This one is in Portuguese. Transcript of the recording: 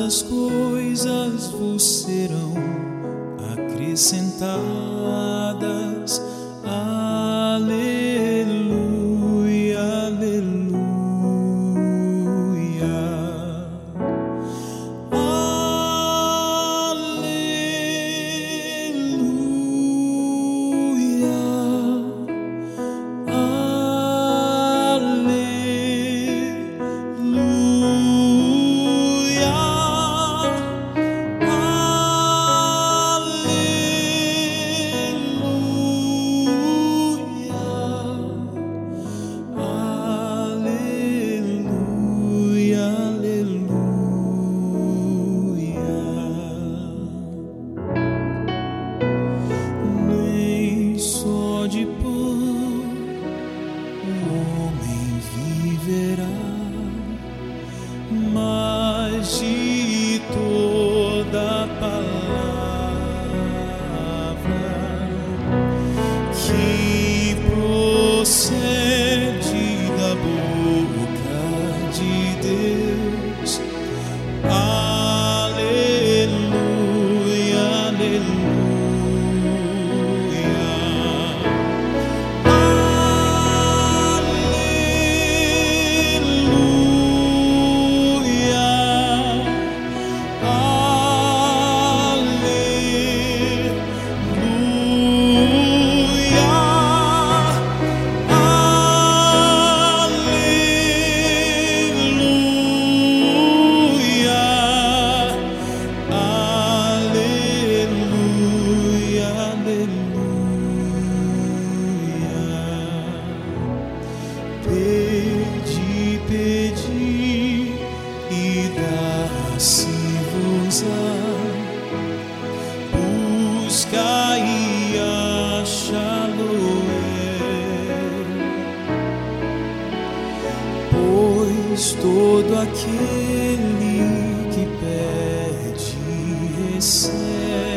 as coisas vos serão acrescentadas. pois todo aquele que pede recebe.